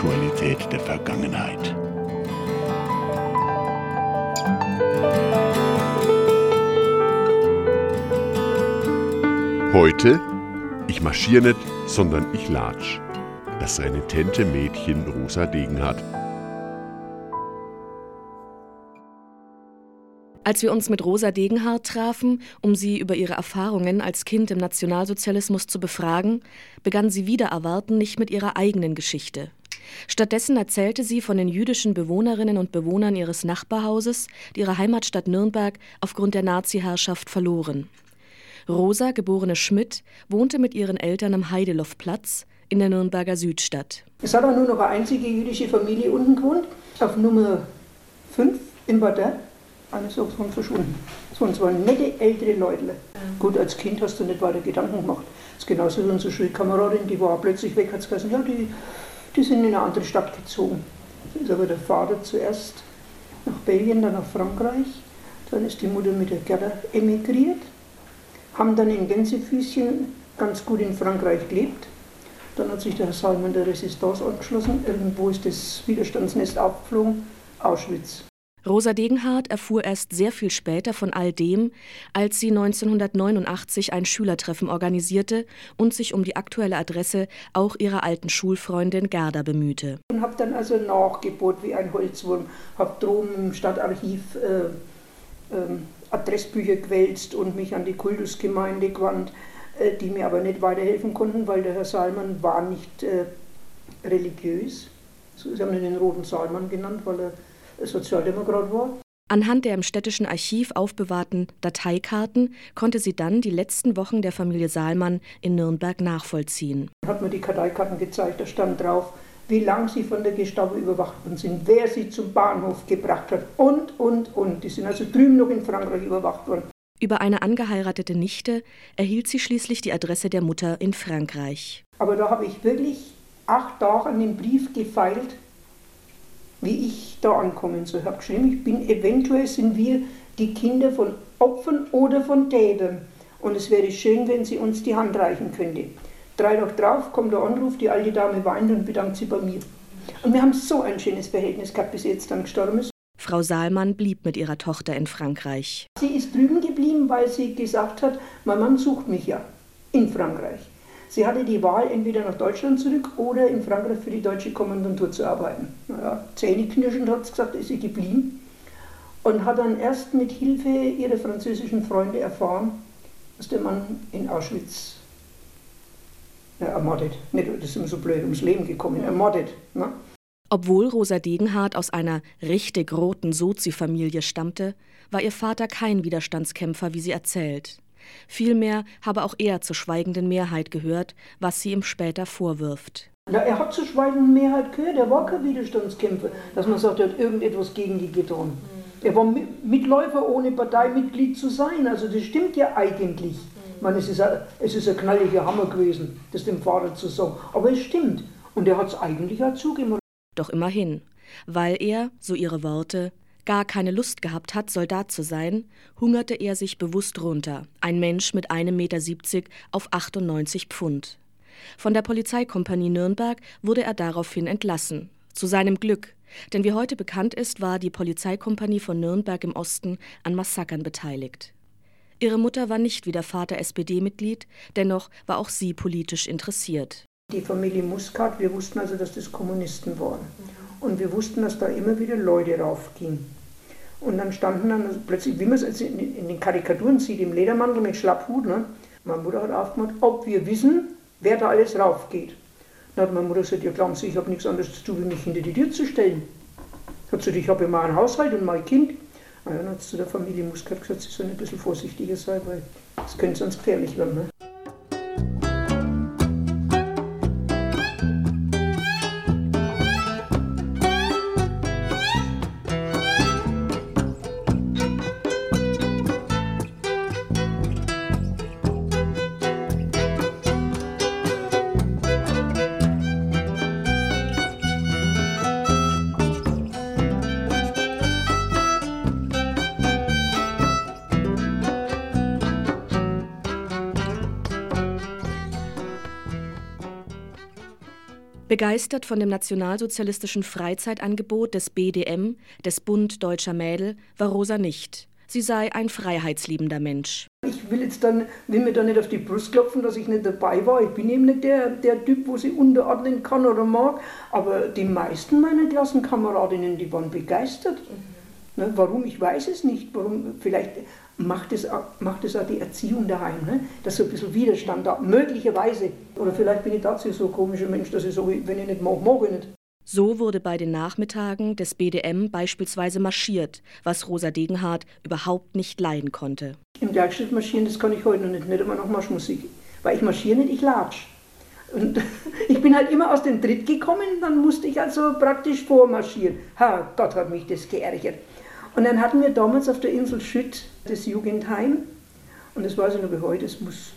Aktualität der Vergangenheit. Heute, ich marschier nicht, sondern ich latsch. Das renitente Mädchen Rosa Degenhardt. Als wir uns mit Rosa Degenhardt trafen, um sie über ihre Erfahrungen als Kind im Nationalsozialismus zu befragen, begann sie wieder erwarten nicht mit ihrer eigenen Geschichte. Stattdessen erzählte sie von den jüdischen Bewohnerinnen und Bewohnern ihres Nachbarhauses, die ihre Heimatstadt Nürnberg aufgrund der Nazi-Herrschaft verloren. Rosa, geborene Schmidt, wohnte mit ihren Eltern am Heidelofplatz in der Nürnberger Südstadt. Es hat auch nur noch eine einzige jüdische Familie unten gewohnt, auf Nummer 5 im Bordell. Alles so von verschwunden. Das waren nette ältere Leute. Gut, als Kind hast du nicht weiter Gedanken gemacht. Das ist genauso wie unsere Schulkameradin, die war plötzlich weg, hat gesagt, ja, die, die sind in eine andere Stadt gezogen. Dann ist aber der Vater zuerst nach Belgien, dann nach Frankreich. Dann ist die Mutter mit der Gerda emigriert, haben dann in Gänsefüßchen ganz gut in Frankreich gelebt. Dann hat sich der Herr Salman der Resistance angeschlossen. Irgendwo ist das Widerstandsnest abgeflogen, Auschwitz. Rosa Degenhardt erfuhr erst sehr viel später von all dem, als sie 1989 ein Schülertreffen organisierte und sich um die aktuelle Adresse auch ihrer alten Schulfreundin Gerda bemühte. Und habe dann also nachgebohrt wie ein Holzwurm. Habe droben im Stadtarchiv äh, ähm, Adressbücher gewälzt und mich an die Kultusgemeinde gewandt, äh, die mir aber nicht weiterhelfen konnten, weil der Herr Salman war nicht äh, religiös. Sie haben ihn den Roten Salman genannt, weil er Sozialdemokrat war. Anhand der im städtischen Archiv aufbewahrten Dateikarten konnte sie dann die letzten Wochen der Familie Saalmann in Nürnberg nachvollziehen. Hat mir die Karteikarten gezeigt, da stand drauf, wie lange sie von der Gestapo überwacht worden sind, wer sie zum Bahnhof gebracht hat und, und, und. Die sind also drüben noch in Frankreich überwacht worden. Über eine angeheiratete Nichte erhielt sie schließlich die Adresse der Mutter in Frankreich. Aber da habe ich wirklich acht Tage an dem Brief gefeilt, wie ich da ankommen soll. Ich habe geschrieben, ich bin eventuell sind wir die Kinder von Opfern oder von Tätern. Und es wäre schön, wenn sie uns die Hand reichen könnte. Drei Tage drauf kommt der Anruf, die alte Dame weint und bedankt sich bei mir. Und wir haben so ein schönes Verhältnis gehabt, bis sie jetzt dann gestorben ist. Frau Saalmann blieb mit ihrer Tochter in Frankreich. Sie ist drüben geblieben, weil sie gesagt hat, mein Mann sucht mich ja in Frankreich. Sie hatte die Wahl, entweder nach Deutschland zurück oder in Frankreich für die deutsche Kommandantur zu arbeiten. Naja, zähneknirschend hat sie gesagt, ist sie geblieben. Und hat dann erst mit Hilfe ihrer französischen Freunde erfahren, dass der Mann in Auschwitz ja, ermordet. Nicht, das ist immer so blöd, ums Leben gekommen, ermordet. Ne? Obwohl Rosa Degenhardt aus einer richtig roten Sozi-Familie stammte, war ihr Vater kein Widerstandskämpfer, wie sie erzählt. Vielmehr habe auch er zur schweigenden Mehrheit gehört, was sie ihm später vorwirft. Ja, er hat zur schweigenden Mehrheit gehört, er war kein Widerstandskämpfer, dass man sagt, er hat irgendetwas gegen die getan. Er war Mi- Mitläufer, ohne Parteimitglied zu sein, also das stimmt ja eigentlich. Ich meine, es ist, ein, es ist ein knalliger Hammer gewesen, das dem Vater zu sagen, aber es stimmt. Und er hat es eigentlich auch zugegeben. Doch immerhin, weil er, so ihre Worte, gar keine Lust gehabt hat, Soldat zu sein, hungerte er sich bewusst runter, ein Mensch mit 1,70 Meter auf 98 Pfund. Von der Polizeikompanie Nürnberg wurde er daraufhin entlassen. Zu seinem Glück, denn wie heute bekannt ist, war die Polizeikompanie von Nürnberg im Osten an Massakern beteiligt. Ihre Mutter war nicht wie der Vater SPD-Mitglied, dennoch war auch sie politisch interessiert. Die Familie Muscat, wir wussten also, dass das Kommunisten waren. Und wir wussten, dass da immer wieder Leute raufgingen. Und dann standen dann plötzlich, wie man es jetzt in, den Karikaturen sieht, im Ledermantel mit Schlapphut, ne? meine Mutter hat aufgemacht, ob wir wissen, wer da alles raufgeht. Dann hat meine Mutter gesagt, ja glauben Sie, ich habe nichts anderes zu tun, wie mich hinter die Tür zu stellen. Hat sie gesagt, ich habe ja mal einen Haushalt und mein Kind. Na ja, dann hat sie zu der Familie Muscat gesagt, sie sollen ein bisschen vorsichtiger sein, weil das könnte sonst gefährlich werden. Ne? Begeistert von dem nationalsozialistischen Freizeitangebot des BDM, des Bund Deutscher Mädel, war Rosa nicht. Sie sei ein freiheitsliebender Mensch. Ich will jetzt dann, will mir da nicht auf die Brust klopfen, dass ich nicht dabei war. Ich bin eben nicht der, der Typ, wo sie unterordnen kann oder mag. Aber die meisten meiner Klassenkameradinnen, die waren begeistert. Mhm. Ne, warum? Ich weiß es nicht. Warum? Vielleicht macht es, macht es auch die Erziehung daheim, ne? dass so ein bisschen Widerstand da, möglicherweise. Oder vielleicht bin ich dazu so ein komischer Mensch, dass ich so, wenn ich nicht mag, mag ich nicht. So wurde bei den Nachmittagen des BDM beispielsweise marschiert, was Rosa Degenhardt überhaupt nicht leiden konnte. Im Werkstatt marschieren, das kann ich heute noch nicht, nicht immer noch Marschmusik. Weil ich marschiere nicht, ich latsch. Und ich bin halt immer aus dem Tritt gekommen, dann musste ich also praktisch vormarschieren. Ha, Gott hat mich das geärgert. Und dann hatten wir damals auf der Insel Schütt das Jugendheim. Und das weiß ich noch wie heute, es muss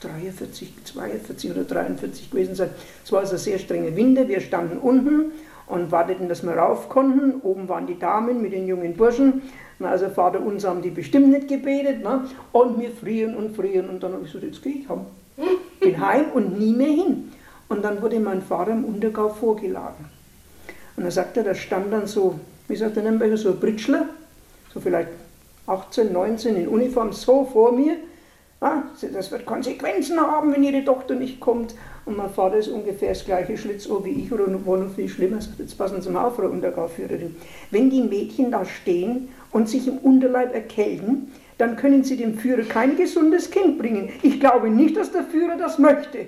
43, 42 oder 43 gewesen sein. Es war also sehr strenge Winde. Wir standen unten und warteten, dass wir rauf konnten. Oben waren die Damen mit den jungen Burschen. Na, also Vater uns haben die bestimmt nicht gebetet. Ne? Und wir frieren und frieren. Und dann habe ich gesagt, jetzt gehe ich heim. Bin heim und nie mehr hin. Und dann wurde mein Vater im Untergau vorgeladen. Und er sagte, da stand dann so, wie sagt der Nürnberger, so Britschler, so vielleicht 18, 19 in Uniform, so vor mir. Ah, das wird Konsequenzen haben, wenn ihre Tochter nicht kommt. Und mein Vater ist ungefähr das gleiche Schlitzohr wie ich oder war noch viel schlimmer. Sagt, jetzt passen Sie mal auf, Frau Untergauführerin. Wenn die Mädchen da stehen und sich im Unterleib erkälten, dann können Sie dem Führer kein gesundes Kind bringen. Ich glaube nicht, dass der Führer das möchte.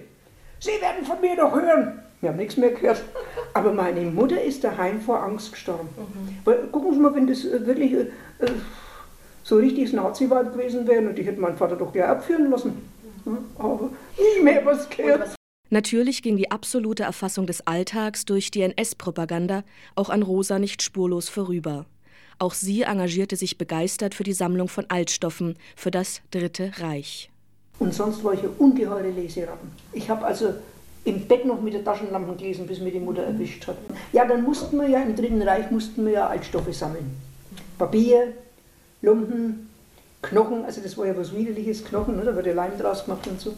Sie werden von mir doch hören. Wir haben nichts mehr gehört. Aber meine Mutter ist daheim vor Angst gestorben. Mhm. Weil, gucken Sie mal, wenn das äh, wirklich äh, so richtig Nazi-Wahl gewesen wäre, und ich hätte meinen Vater doch gleich abführen lassen. Aber nie mehr was gehört. Natürlich ging die absolute Erfassung des Alltags durch die NS-Propaganda auch an Rosa nicht spurlos vorüber. Auch sie engagierte sich begeistert für die Sammlung von Altstoffen für das Dritte Reich. Und sonst war ich eine ungeheure Leseratten. Ich habe also im Bett noch mit der Taschenlampe gelesen, bis mir die Mutter erwischt hat. Ja, dann mussten wir ja im Dritten Reich mussten wir ja Altstoffe sammeln. Papier, Lumpen, Knochen, also das war ja was Widerliches, Knochen, ne, da wurde Leim draus gemacht und so.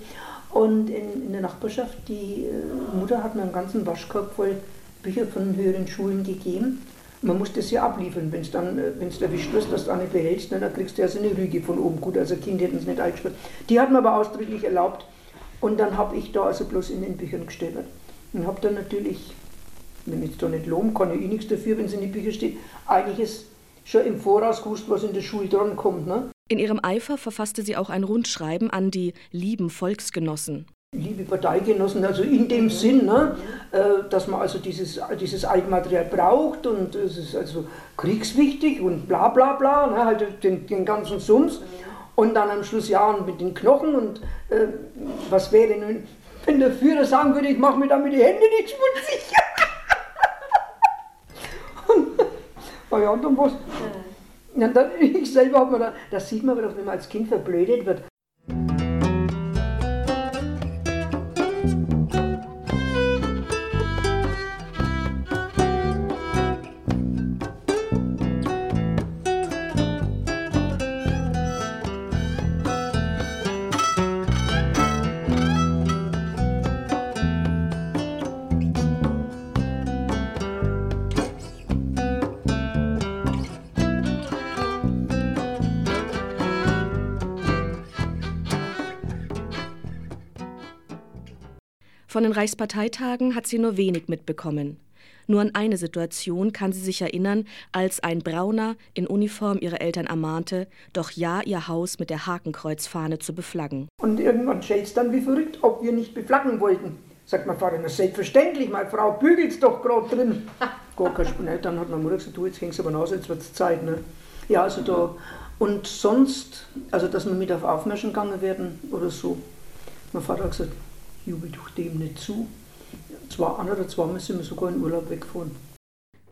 Und in, in der Nachbarschaft, die äh, Mutter hat mir einen ganzen Waschkorb voll Bücher von höheren Schulen gegeben. Man muss das ja abliefern, wenn es dann, äh, wenn es erwischt wirst, dass du auch nicht behältst, ne, dann kriegst du ja so eine Rüge von oben. Gut, also Kind hätten es nicht eingesperrt. Die hat mir aber ausdrücklich erlaubt. Und dann habe ich da also bloß in den Büchern gestöbert. Und habe dann natürlich, wenn ich jetzt da nicht loben kann, ja eh nichts dafür, wenn es in den Büchern steht, einiges schon im Voraus gewusst, was in der Schule dran kommt. Ne? In ihrem Eifer verfasste sie auch ein Rundschreiben an die lieben Volksgenossen. Liebe Parteigenossen, also in dem Sinn, ne, äh, dass man also dieses, dieses Altmaterial braucht und es ist also kriegswichtig und bla bla bla, ne, halt den, den ganzen Sums. Und dann am Schluss ja und mit den Knochen und äh, was wäre nun, wenn der Führer sagen würde, ich mache mir damit die Hände nicht schmutzig. Oh ja, und dann was. Ja. dann, ich selber habe mir da, das sieht man, wenn man als Kind verblödet wird. Von den Reichsparteitagen hat sie nur wenig mitbekommen. Nur an eine Situation kann sie sich erinnern, als ein Brauner in Uniform ihre Eltern ermahnte, doch ja ihr Haus mit der Hakenkreuzfahne zu beflaggen. Und irgendwann schellt dann wie verrückt, ob wir nicht beflaggen wollten. Sagt mein Vater, na selbstverständlich, meine Frau bügelt's doch gerade drin. Gar kein Spinell. Dann hat meine Mutter gesagt, du, jetzt hängst du aber raus, jetzt wird's Zeit. Ne? Ja, also da. Und sonst, also dass wir mit auf Aufmärschen gegangen werden oder so. Mein Vater hat gesagt, jubel doch dem nicht zu. Zwar ein oder zweimal sind wir sogar in Urlaub weggefahren.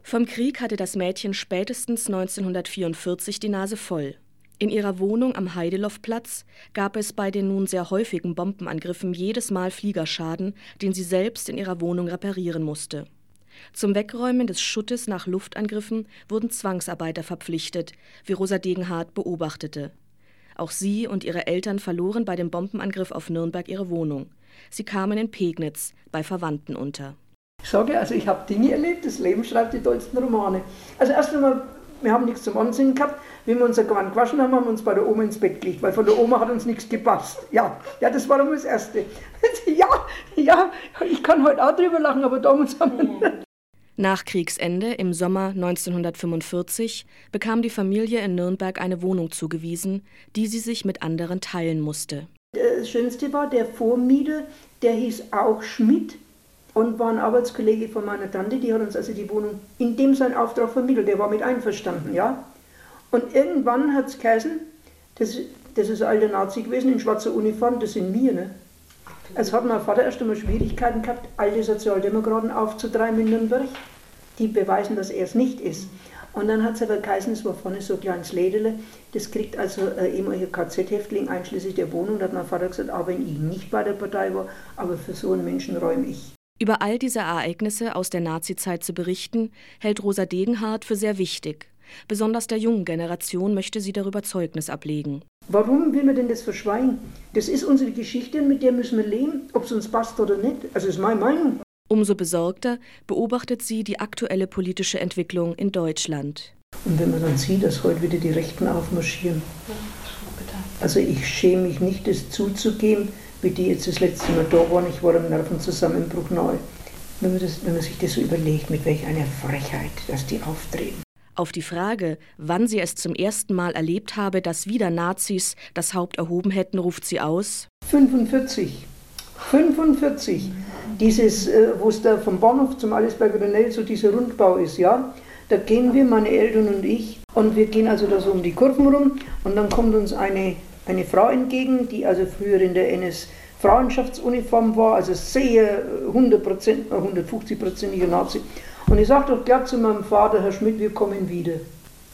Vom Krieg hatte das Mädchen spätestens 1944 die Nase voll. In ihrer Wohnung am Heideloffplatz gab es bei den nun sehr häufigen Bombenangriffen jedes Mal Fliegerschaden, den sie selbst in ihrer Wohnung reparieren musste. Zum Wegräumen des Schuttes nach Luftangriffen wurden Zwangsarbeiter verpflichtet, wie Rosa Degenhardt beobachtete. Auch sie und ihre Eltern verloren bei dem Bombenangriff auf Nürnberg ihre Wohnung. Sie kamen in Pegnitz bei Verwandten unter Ich sage, also ich habe Dinge erlebt, das Leben schreibt die tollsten Romane. Also erst einmal, wir haben nichts zum Ansehen gehabt. Wie wir unser Gewand gewaschen haben, haben wir uns bei der Oma ins Bett gelegt, weil von der Oma hat uns nichts gepasst. Ja, ja, das war das Erste. ja, ja, ich kann heute auch drüber lachen, aber damals haben wir... Nach Kriegsende im Sommer 1945 bekam die Familie in Nürnberg eine Wohnung zugewiesen, die sie sich mit anderen teilen musste. Das Schönste war, der Vormieter, der hieß auch Schmidt und war ein Arbeitskollege von meiner Tante, die hat uns also die Wohnung in dem sein Auftrag vermittelt, der war mit einverstanden, ja. Und irgendwann hat es geheißen, das, das ist ein alter Nazi gewesen in schwarzer Uniform, das sind wir, ne? Es hat mein Vater erst einmal Schwierigkeiten gehabt, alte Sozialdemokraten aufzutreiben in Nürnberg, die beweisen, dass er es nicht ist. Und dann hat es aber geheißen, es war vorne so ein kleines Lädele, das kriegt also ein ehemaliger KZ-Häftling einschließlich der Wohnung. Da hat mein Vater gesagt, auch wenn ich nicht bei der Partei war, aber für so einen Menschen räume ich. Über all diese Ereignisse aus der Nazizeit zu berichten, hält Rosa Degenhardt für sehr wichtig. Besonders der jungen Generation möchte sie darüber Zeugnis ablegen. Warum will man denn das verschweigen? Das ist unsere Geschichte, mit der müssen wir leben, ob es uns passt oder nicht. Also ist meine Meinung. Umso besorgter beobachtet sie die aktuelle politische Entwicklung in Deutschland. Und wenn man dann sieht, dass heute wieder die Rechten aufmarschieren. Also ich schäme mich nicht, das zuzugeben, wie die jetzt das letzte Mal da waren. Ich war im Nervenzusammenbruch nahe. Wenn man, das, wenn man sich das so überlegt, mit welch einer Frechheit, dass die auftreten. Auf die Frage, wann sie es zum ersten Mal erlebt habe, dass wieder Nazis das Haupt erhoben hätten, ruft sie aus: 45. 45. Dieses, äh, wo es da vom Bahnhof zum Allesberger Renell so dieser Rundbau ist, ja. Da gehen wir, meine Eltern und ich, und wir gehen also da so um die Kurven rum und dann kommt uns eine, eine Frau entgegen, die also früher in der NS Frauenschaftsuniform war, also sehr 100%, 150%iger Nazi. Und ich sagte doch gleich zu meinem Vater, Herr Schmidt, wir kommen wieder.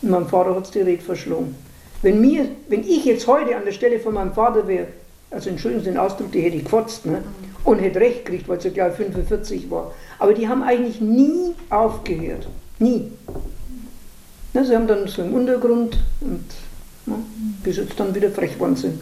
Und mein Vater hat es direkt verschlungen. Wenn, mir, wenn ich jetzt heute an der Stelle von meinem Vater wäre, also entschuldigen Sie den Ausdruck, die hätte ich gefotzt, ne? und hätte recht gekriegt, weil ja gleich 45 war. Aber die haben eigentlich nie aufgehört. Nie. Ne, sie haben dann so im Untergrund und ne, bis jetzt dann wieder frech geworden sind.